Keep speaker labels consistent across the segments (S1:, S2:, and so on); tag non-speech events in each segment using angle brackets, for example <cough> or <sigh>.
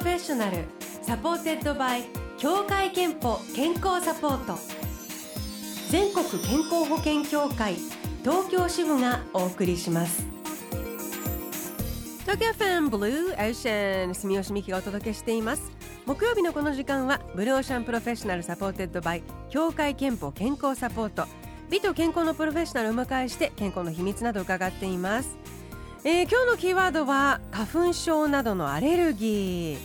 S1: ロフェッショナル supported by 協会けんぽ健康サポート。全国健康保険協会東京支部がお送りします。東京 FM Blue Ocean 住吉美紀がお届けしています。木曜日のこの時間は Blue Ocean Professional supported by 協会けんぽ健康サポート。美と健康のプロフェッショナルを迎えして健康の秘密など伺っています。えー、今日のキーワードは花粉症などのアレルギー。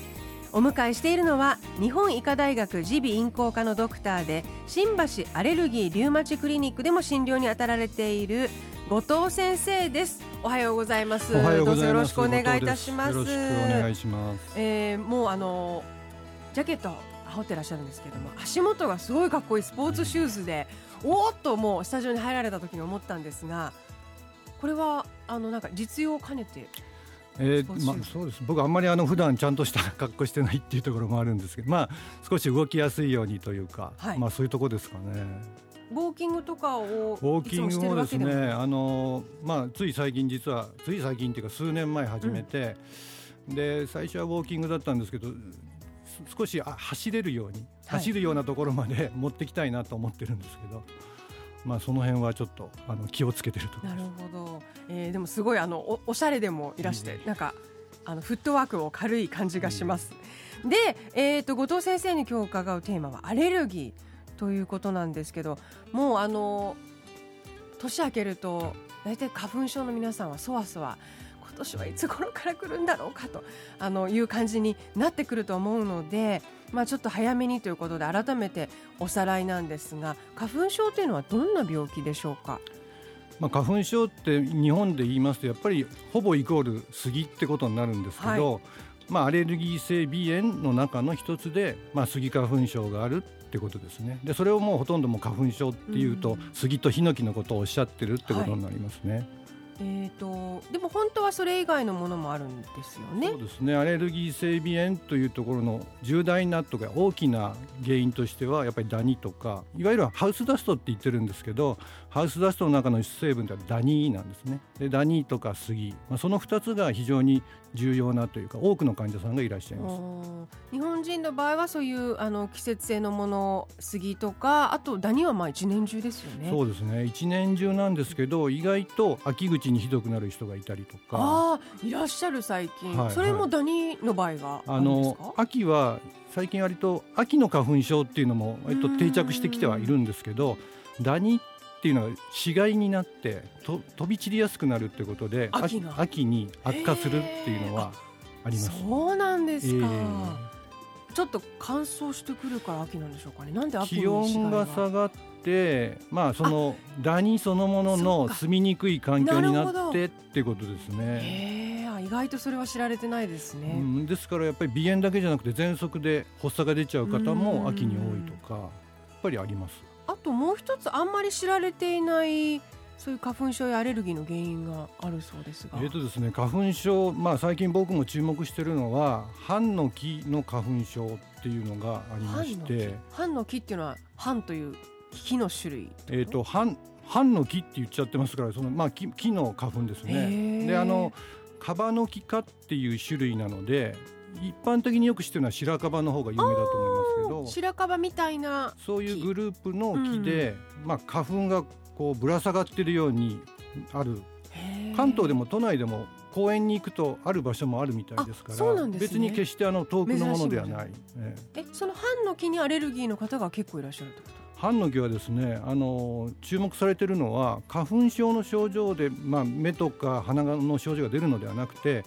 S1: お迎えしているのは日本医科大学耳鼻咽喉科のドクターで新橋アレルギーリウマチクリニックでも診療に当たられている後藤先生です。おはようございます。
S2: おはようございます。
S1: よろしくお願いいたします。
S2: よろしくお願いします
S1: えー、もうあのジャケット羽織ってらっしゃるんですけども足元がすごいかっこいいスポーツシューズでおーっともうスタジオに入られた時に思ったんですがこれはあのなんか実用を兼ねて
S2: えー、まあ、そうです。僕あんまりあの普段ちゃんとした格好してないっていうところもあるんですけどまあ少し動きやすいようにというか、はい、まあそういうところですかね。
S1: ウォーキングとかをウォ
S2: ーキングもですねあの、まあ、つい最近実はつい最近っていうか数年前始めて、うん、で最初はウォーキングだったんですけど少し走れるように、走るようなところまで持ってきたいなと思ってるんですけど。まあ、その辺はちょっとあの気をつけてると
S1: なるほど、えー、でもすごいあのおおしゃれでもいらして、うん、なんかあのフットワークも軽い感じがします。うん、で、えーと、後藤先生に今日伺うテーマはアレルギーということなんですけどもうあの年明けると大体花粉症の皆さんはそわそわ今年はいつ頃から来るんだろうかとあのいう感じになってくると思うのでまあ、ちょっと早めにということで改めておさらいなんですが花粉症というのはどんな病気でしょうか？
S2: まあ、花粉症って日本で言いますとやっぱりほぼイコール杉ってことになるんですけど、はい、まあ、アレルギー性鼻炎の中の一つで、まあ、杉花粉症があるってことですねでそれをもうほとんども花粉症っていうと、うん、杉とヒノキのことをおっしゃってるってことになりますね。はい
S1: えーと、でも本当はそれ以外のものもあるんですよね。
S2: そうですね。アレルギー性鼻炎というところの重大なとか大きな原因としてはやっぱりダニとかいわゆるハウスダストって言ってるんですけどハウスダストの中の主成分ではダニなんですね。でダニとか杉、まあ、その2つが非常に重要なというか多くの患者さんがいらっしゃいます。
S1: 日本人の場合はそういうあの季節性のもの杉とかあとダニはまあ一年中ですよね。
S2: そうですね。一年中なんですけど意外と秋口にひどくなる人がいたりとか。
S1: いらっしゃる最近、はい、それもダニの場合があの
S2: 秋は最近割と秋の花粉症っていうのも割と定着してきてはいるんですけどダニっていうのは死骸になってと飛び散りやすくなるってことで秋秋に悪化するっていうのはあります。
S1: そうなんですか、えー、ちょっと乾燥してくるから秋なんでしょうかね。なんで
S2: 気温が下がって、まあそのダニそのものの住みにくい環境になってってことですね。
S1: 意外とそれは知られてないですね、う
S2: ん、ですからやっぱり鼻炎だけじゃなくて喘息で発作が出ちゃう方も秋に多いとかやっぱりあります。
S1: あともう一つあんまり知られていないそういう花粉症やアレルギーの原因があるそうですが。
S2: えっ、とですね、花粉症、まあ最近僕も注目しているのは、半の木の花粉症っていうのがありまして。
S1: 半の木っていうのは、半という木の種類。
S2: えっ、と、半、半の木って言っちゃってますから、その、まあ木、木の花粉ですね。で、あの、カバノキ科っていう種類なので、一般的によく知ってるのは白樺の方が有名だと思いますけど
S1: 白樺みたいな
S2: そういうグループの木で、うん、まあ、花粉がこうぶら下がってるようにある。関東でも都内でも公園に行くとある場所もあるみたいですから、ね、別に決してあの遠くのものではない。
S1: え。えその半の木にアレルギーの方が結構いらっしゃるってこと？
S2: 半の木はですねあの注目されているのは花粉症の症状で、まあ、目とか鼻の症状が出るのではなくて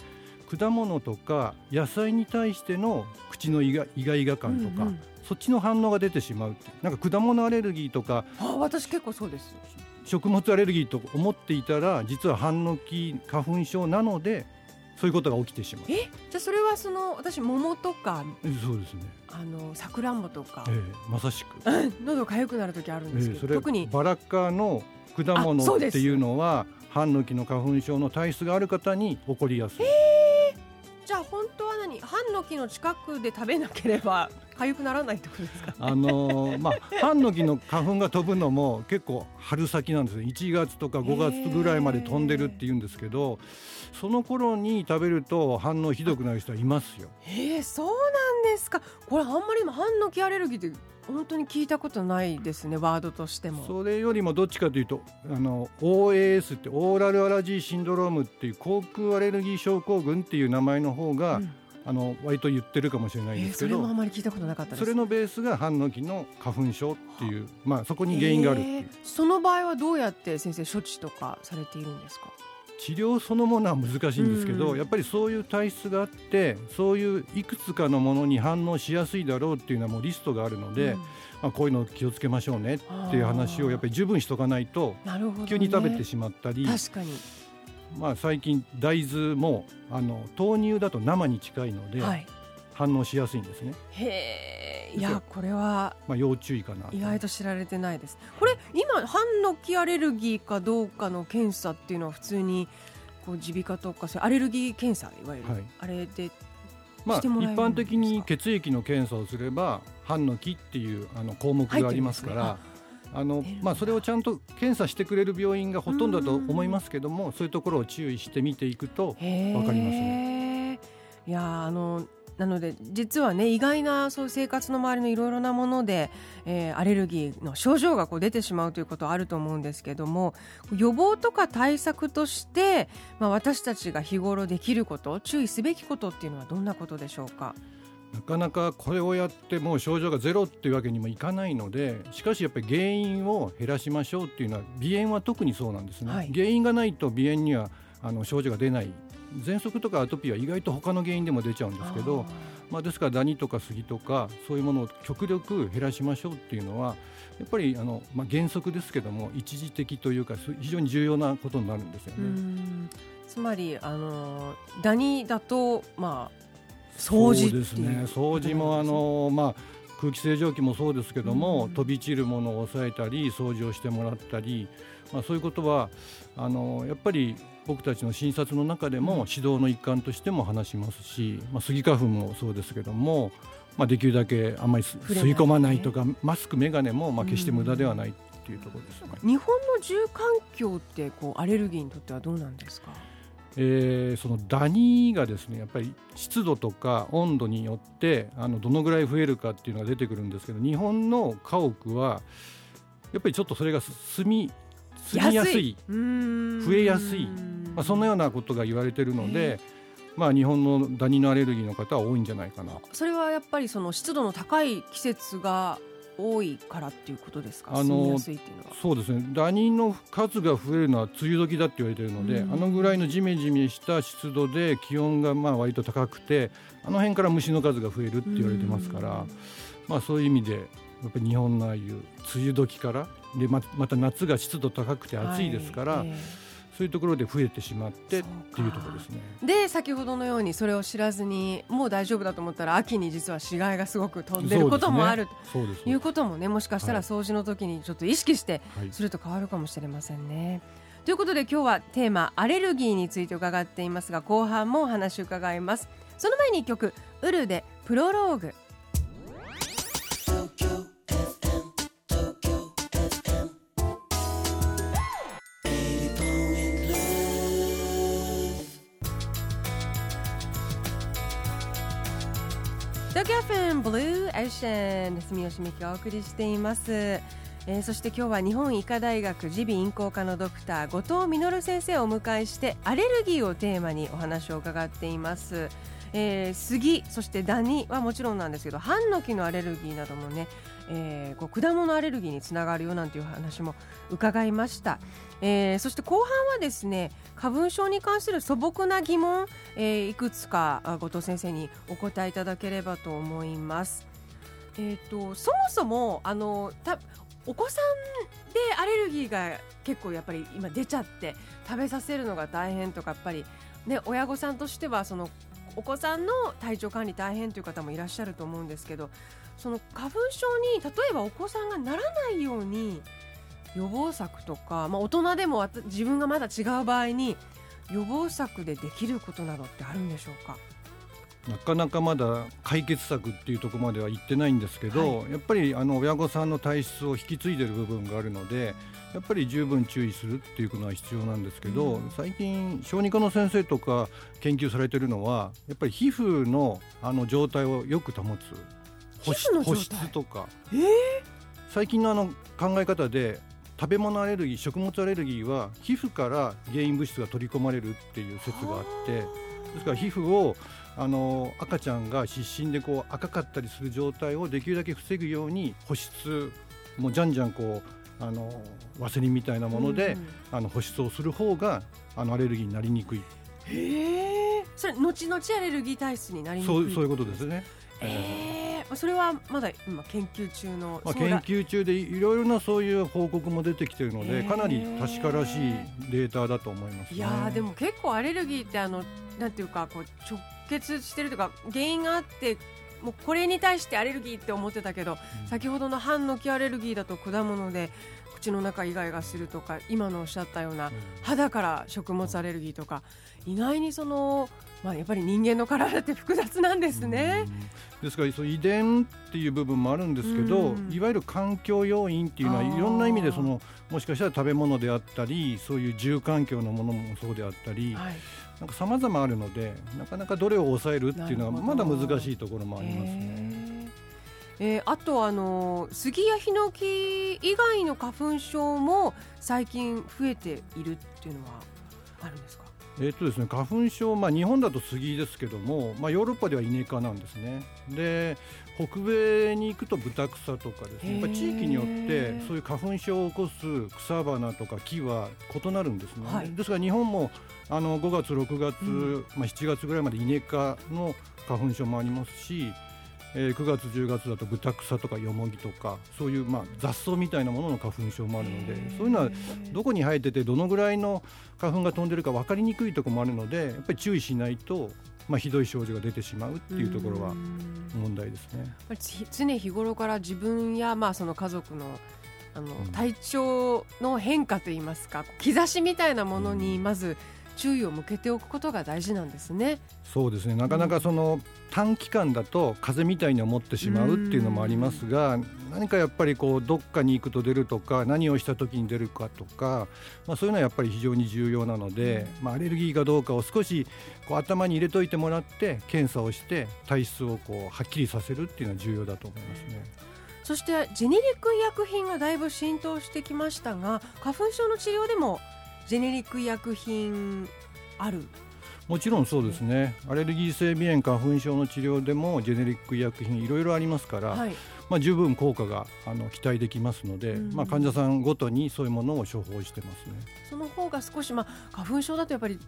S2: 果物とか野菜に対しての口のイガイガイガ感とか、うんうん、そっちの反応が出てしまうなんか果物アレルギーとか
S1: あ私結構そうです。
S2: 食物アレルギーと思っていたら実は半の木花粉症なのでそういうことが起きてしまう。
S1: え、じゃあそれはその私桃とか、
S2: そうですね。
S1: あのさくらんぼとか、
S2: ええ、まさしく。
S1: 喉痒くなる時あるんですけど、え
S2: 特にバラ科の果物っていうのは半の木の花粉症の体質がある方に起こりやすい。
S1: じゃあ本何ハンノキの近くで食べなければ痒くならないってことですか、ね、
S2: あのー、まあハンノキの花粉が飛ぶのも結構春先なんですね。1月とか5月ぐらいまで飛んでるって言うんですけどその頃に食べると反応ひどくなる人はいますよ。
S1: ええそうなんですか。これあんまり今ハンノキアレルギーって本当に聞いたことないですねワードとしても。
S2: それよりもどっちかというとあの OAS ってオーラルアラジーシンドロームっていう口腔アレルギー症候群っていう名前の方が、うん、あの割と言ってるかもしれないんですけど、
S1: えー、それもあまり聞いたことなかった
S2: それのベースがハンノキの花粉症っていうまあそこに原因があるえー、
S1: その場合はどうやって先生処置とかされているんですか？
S2: 治療そのものは難しいんですけど、うん、やっぱりそういう体質があってそういういくつかのものに反応しやすいだろうっていうのはもうリストがあるので、うん、まあ、こういうの気をつけましょうねっていう話をやっぱり十分しとかないと、急に食べてしまったり。
S1: 確かに
S2: まあ、最近大豆もあの豆乳だと生に近いので、はい、反応しやすいんですね。
S1: へえ、いやこれは
S2: まあ要注意かな。
S1: 意外と知られてないです。これ今ハンノキアレルギーかどうかの検査っていうのは普通にこう耳鼻科とかそアレルギー検査いわゆる、はい、あれで
S2: まあ、一般的に血液の検査をすれば半の木っていうあの項目がありますから、あのまあ、それをちゃんと検査してくれる病院がほとんどだと思いますけどもそういうところを注意して見ていくと分かりますね。
S1: いやあのなので実はね意外なそう生活の周りのいろいろなもので、えー、アレルギーの症状がこう出てしまうということはあると思うんですけども予防とか対策として、まあ、私たちが日頃できること注意すべきことっていうのはどんなことでしょうか？
S2: なかなかこれをやってもう症状がゼロっていうわけにもいかないのでしかしやっぱり原因を減らしましょうっていうのは鼻炎は特にそうなんですね、はい、原因がないと鼻炎にはあの症状が出ない。喘息とかアトピーは意外と他の原因でも出ちゃうんですけどまあ、ですからダニとかスギとかそういうものを極力減らしましょうっていうのはやっぱりあの、まあ、原則ですけども一時的というか非常に重要なことになるんですよね。
S1: つまりあのダニだと、まあ、掃除
S2: ですね掃除もあの、まあ空気清浄機もそうですけども、飛び散るものを抑えたり掃除をしてもらったり、まあ、そういうことはあのやっぱり僕たちの診察の中でも指導の一環としても話しますし、まあ、スギ花粉もそうですけども、まあ、できるだけあんまり吸い込まないとか、マスク眼鏡もまあ決して無駄ではないっていうところです、ね、
S1: 日本の住環境ってこうアレルギーにとってはどうなんですか？
S2: えー、そのダニがですねやっぱり湿度とか温度によってあのどのぐらい増えるかっていうのが出てくるんですけど日本の家屋はやっぱりちょっとそれが住み住みやすい増えやすい、まあ、そんなようなことが言われているので。まあ、日本のダニのアレルギーの方は多いんじゃないかな。
S1: それはやっぱりその湿度の高い季節が多いからっていうことですか？あの
S2: そうですね。ダニの数が増えるのは梅雨時だって言われているので、あのぐらいのじめじめした湿度で気温がまあ割と高くてあの辺から虫の数が増えるって言われてますから、まあ、そういう意味でやっぱり日本のああいう梅雨時からでままた夏が湿度高くて暑いですから。はいえーそういうところで増えてしまってっていうところですね。
S1: で先ほどのようにそれを知らずにもう大丈夫だと思ったら秋に実は死骸がすごく飛んでることもあるということもねもしかしたら掃除の時にちょっと意識してすると変わるかもしれませんね。はい、ということで今日はテーマアレルギーについて伺っていますが後半もお話を伺います。その前に一曲ウルでプロローグ東京 FM Blue Ocean 住吉美紀がお送りしています、えー、そして今日は日本医科大学耳鼻咽喉科のドクター後藤実先生をお迎えしてアレルギーをテーマにお話を伺っています。えー、スギそしてダニはもちろんなんですけどハンノキのアレルギーなどもね、えー、こう果物アレルギーにつながるよなんていう話も伺いました、えー、そして後半はですね花粉症に関する素朴な疑問、えー、いくつか後藤先生にお答えいただければと思います。えーと、そもそもあのたお子さんでアレルギーが結構やっぱり今出ちゃって食べさせるのが大変とかやっぱり、ね、親御さんとしてはそのお子さんの体調管理大変という方もいらっしゃると思うんですけどその花粉症に例えばお子さんがならないように予防策とか、まあ、大人でも自分がまだ違う場合に予防策でできることなどってあるんでしょうか？
S2: なかなかまだ解決策っていうところまでは行ってないんですけど、はい、やっぱりあの親御さんの体質を引き継いでる部分があるのでやっぱり十分注意するっていうのは必要なんですけど、うん、最近小児科の先生とか研究されてるのはやっぱり皮膚のあの状態をよく保つ保湿とか、
S1: えー、
S2: 最近のあの考え方で食べ物アレルギー食物アレルギーは皮膚から原因物質が取り込まれるっていう説があってですから皮膚をあの赤ちゃんが湿疹でこう赤かったりする状態をできるだけ防ぐように保湿もうじゃんじゃんこうあのワセリンみたいなもので、うん、あの保湿をする方があのアレルギーになりにくい。
S1: へえ。それ後々アレルギー体質になりにくい。
S2: そうそういうことですね。
S1: えー、それはまだ今研究中の、
S2: まあ、研究中でいろいろなそういう報告も出てきているのでかなり確からしいデータだと思います、ね、
S1: いやでも結構アレルギーってあのなんていうかこう直結してるとか原因があってもうこれに対してアレルギーって思ってたけど、うん、先ほどの半の木アレルギーだと果物で口の中以外がするとか今のおっしゃったような肌から食物アレルギーとか意外にそのまあ、やっぱり人間の体って複雑なんですね。
S2: ですからそ遺伝っていう部分もあるんですけど、いわゆる環境要因っていうのはいろんな意味でそのもしかしたら食べ物であったりそういう住環境のものもそうであったり、はい、なんか様々あるのでなかなかどれを抑えるっていうのはまだ難しいところもありますね。
S1: えー、あとあの杉やヒノキ以外の花粉症も最近増えているっていうのはあるんですか？
S2: えーとですね、花粉症、まあ、日本だと杉ですけども、まあ、ヨーロッパではイネ科なんですね。で北米に行くとブ草とかですね。やっぱ地域によってそういう花粉症を起こす草花とか木は異なるんですね、はい、ですから日本もあの5月6月、うん、まあ、7月ぐらいまでイネ科の花粉症もありますしえー、9月10月だとブタクサとかヨモギとかそういうまあ雑草みたいなものの花粉症もあるのでそういうのはどこに生えててどのぐらいの花粉が飛んでるか分かりにくいところもあるのでやっぱり注意しないとまあ、ひどい症状が出てしまうっていうところは問題ですね。
S1: 常日頃から自分やまあその家族のあの体調の変化といいますか兆しみたいなものにまず注意を向けておくことが大事なんですね。
S2: そうですねなかなかその、短期間だと風邪みたいに思ってしまうっていうのもありますが何かやっぱりこうどっかに行くと出るとか何をした時に出るかとか、まあ、そういうのはやっぱり非常に重要なので、まあ、アレルギーかどうかを少しこう頭に入れといてもらって検査をして体質をこうはっきりさせるっていうのは重要だと思いますね。
S1: そしてジェネリック医薬品がだいぶ浸透してきましたが花粉症の治療でもジェネリック医薬品ある？
S2: もちろんそうですね。アレルギー性鼻炎花粉症の治療でもジェネリック医薬品いろいろありますから、はい、まあ、十分効果があの期待できますので、うん、まあ、患者さんごとにそういうものを処方してますね。
S1: その方が少し、まあ、花粉症だとやっぱり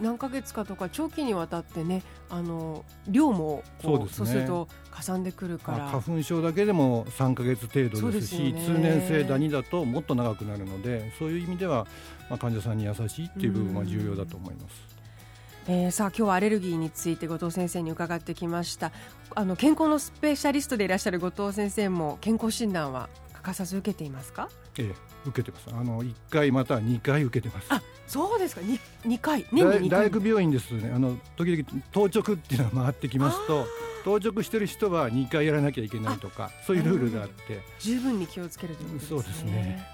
S1: 何ヶ月かとか長期にわたってねあの量もそうです、ね、そうするとかさんでくるから、
S2: 花粉症だけでも3か月程度ですし、ね、通年性ダニだともっと長くなるのでそういう意味では、まあ、患者さんに優しいっていう部分は重要だと思います。
S1: えー、さあ今日はアレルギーについて後藤先生に伺ってきました。あの健康のスペシャリストでいらっしゃる後藤先生も健康診断は欠かさず受けていますか？
S2: ええ受けてます。あの1回または2回受けてます。
S1: あそうですか。2, 2回？
S2: 年に2回？大学病院ですね。あの時々当直っていうのが回ってきますと当直してる人は2回やらなきゃいけないとかそういうルールがあって。
S1: 十分に気をつけるということですね。
S2: そうですね。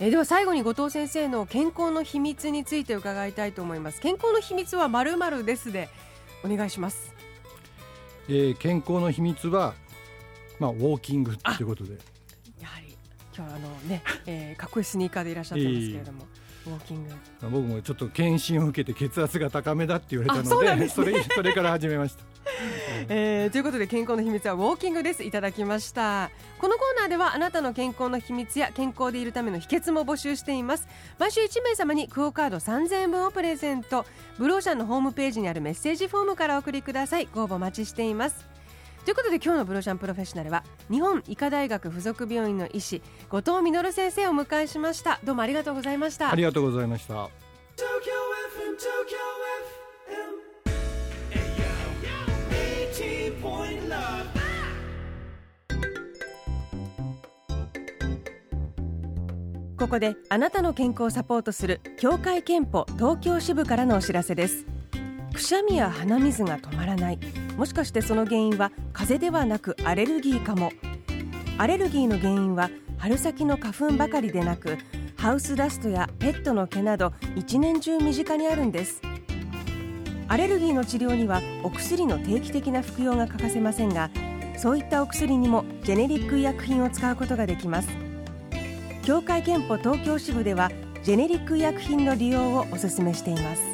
S1: えー、では最後に後藤先生の健康の秘密について伺いたいと思います。健康の秘密はまるまるですでお願いします、
S2: えー、健康の秘密はまあウォーキングということで
S1: 今日はあのね、<laughs> えー、かっこいいスニーカーでいらっしゃったんですけれども、ウォーキング。
S2: 僕もちょっと検診を受けて血圧が高めだって言われたので <laughs> それそれから始めました。<laughs>
S1: えー、ということで健康の秘密はウォーキングです。いただきました。このコーナーではあなたの健康の秘密や健康でいるための秘訣も募集しています。毎週1名様にクオカード3000円分をプレゼント。ブローシャンのホームページにあるメッセージフォームからお送りください。ご応募お待ちしていますということで今日のブローシャンプロフェッショナルは日本医科大学附属病院の医師後藤実先生をお迎えしました。どうもありがとうございました。
S2: ありがとうございました。
S1: ここであなたの健康をサポートする協会憲法東京支部からのお知らせですくしゃみや鼻水が止まらない。もしかしてその原因は風邪ではなくアレルギーかも。アレルギーの原因は春先の花粉ばかりでなくハウスダストやペットの毛など一年中身近にあるんです。アレルギーの治療にはお薬の定期的な服用が欠かせませんがそういったお薬にもジェネリック医薬品を使うことができます。協会けんぽ東京支部ではジェネリック医薬品の利用をお勧めしています。